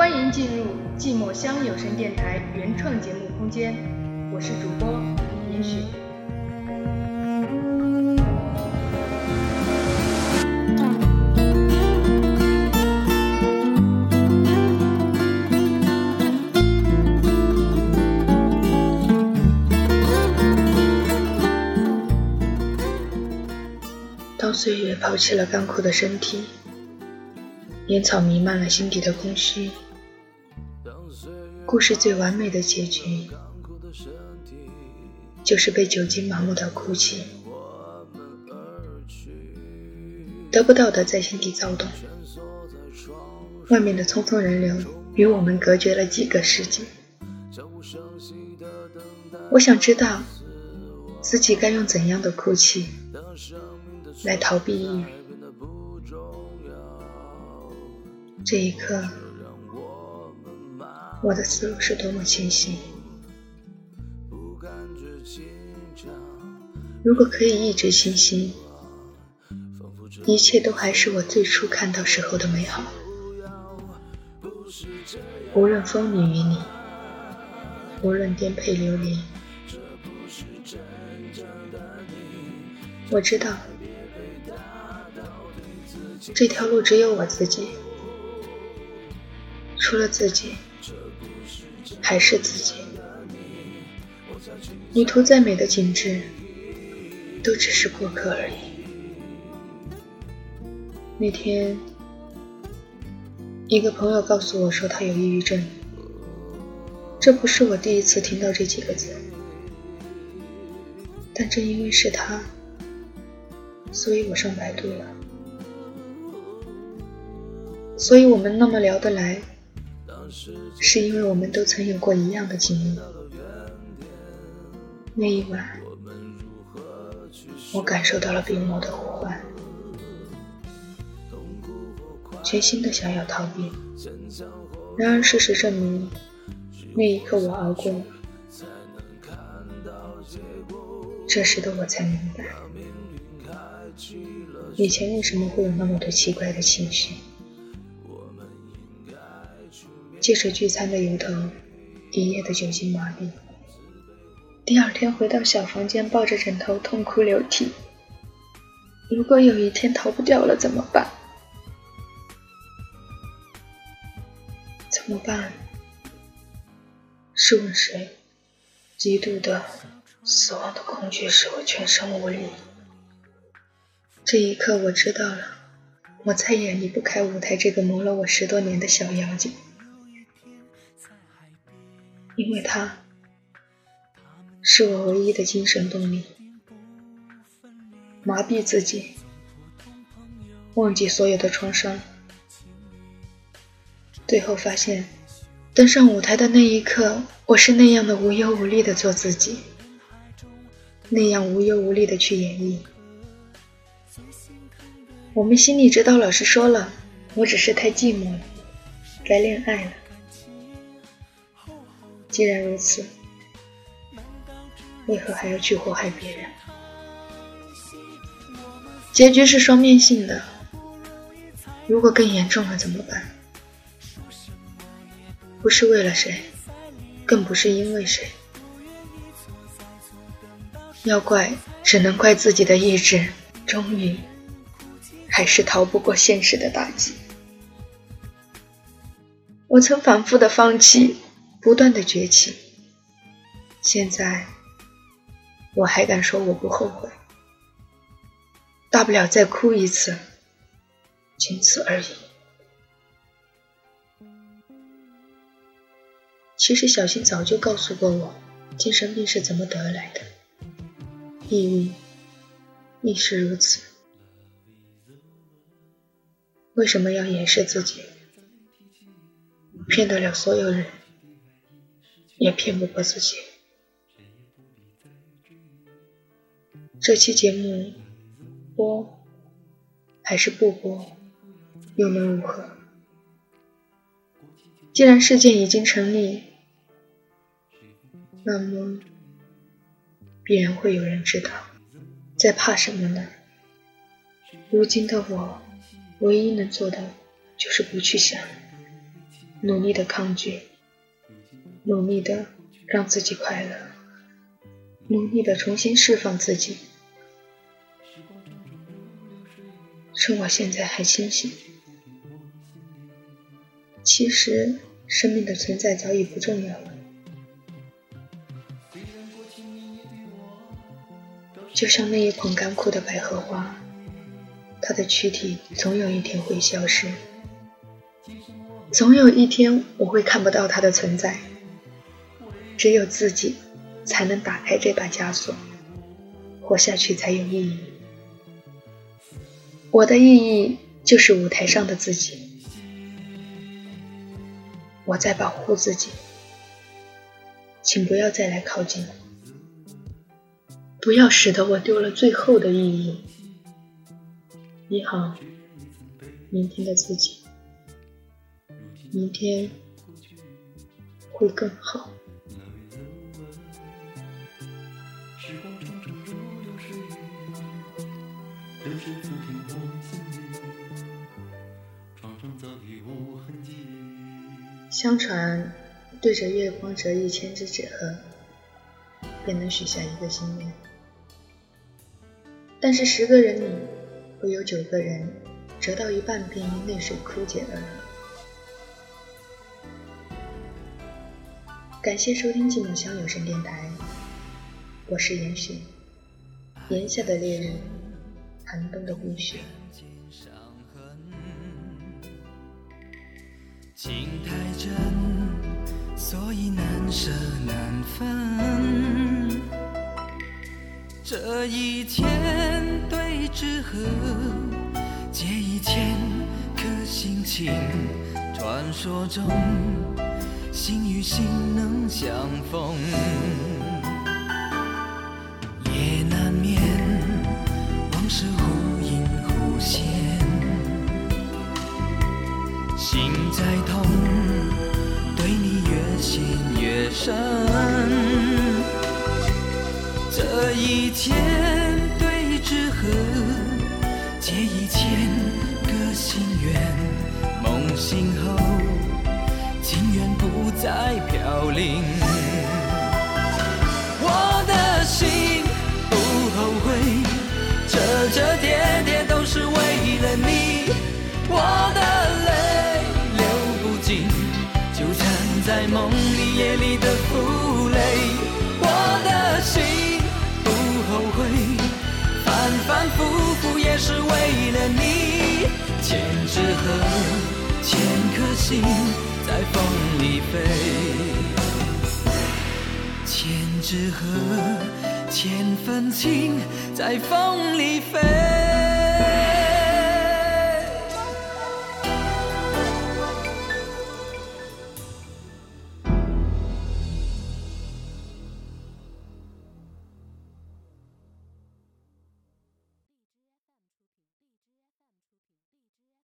欢迎进入寂寞乡有声电台原创节目空间，我是主播严雪。当岁月抛弃了干枯的身体，烟草弥漫了心底的空虚，故事最完美的结局，就是被酒精麻木到哭泣，得不到的在心底躁动，外面的匆匆人流与我们隔绝了几个世纪。我想知道自己该用怎样的哭泣。来逃避抑郁。这一刻，我的思路是多么清晰。如果可以一直清晰，一切都还是我最初看到时候的美好。无论风雨与你，无论颠沛流离，我知道。这条路只有我自己，除了自己，还是自己。旅途再美的景致，都只是过客而已。那天，一个朋友告诉我说他有抑郁症，这不是我第一次听到这几个字，但正因为是他，所以我上百度了。所以我们那么聊得来，是因为我们都曾有过一样的经历。那一晚，我感受到了病魔的呼唤，全心的想要逃避。然而事实证明，那一刻我熬过了。这时的我才明白，以前为什么会有那么多奇怪的情绪。借着聚餐的由头，一夜的酒精麻痹。第二天回到小房间，抱着枕头痛哭流涕。如果有一天逃不掉了怎么办？怎么办？试问谁？极度的死亡的恐惧使我全身无力。这一刻，我知道了，我再也离不开舞台这个磨了我十多年的小妖精。因为他是我唯一的精神动力，麻痹自己，忘记所有的创伤，最后发现，登上舞台的那一刻，我是那样的无忧无虑的做自己，那样无忧无虑的去演绎。我们心理指导老师说了，我只是太寂寞了，该恋爱了。既然如此，为何还要去祸害别人？结局是双面性的。如果更严重了怎么办？不是为了谁，更不是因为谁。要怪，只能怪自己的意志，终于还是逃不过现实的打击。我曾反复的放弃。不断的崛起，现在我还敢说我不后悔，大不了再哭一次，仅此而已。其实小新早就告诉过我，精神病是怎么得来的，抑郁亦是如此。为什么要掩饰自己，骗得了所有人？也骗不过自己。这期节目播还是不播，又能如何？既然事件已经成立，那么必然会有人知道。在怕什么呢？如今的我，唯一能做的就是不去想，努力的抗拒，努力的让自己快乐，努力的重新释放自己。趁我现在还清醒，其实生命的存在早已不重要了。就像那一捧干枯的百合花，它的躯体总有一天会消失，总有一天我会看不到它的存在。只有自己才能打开这把枷锁，活下去才有意义。我的意义就是舞台上的自己，我在保护自己，请不要再来靠近我，不要使得我丢了最后的意义。你好，明天的自己，明天会更好。相传，对着月光折一千只纸鹤，便能许下一个心愿。但是十个人里，会有九个人折到一半便因泪水枯竭而。感谢收听寂寞乡有声电台，我是严雪，炎夏的烈日，寒冬的孤雪。情太真，所以难舍难分。这一千对纸鹤，借一千颗心情。传说中，心与心能相逢。天。是为了你。千纸鹤，千颗心在风里飞，千纸鹤，千份情在风里飞。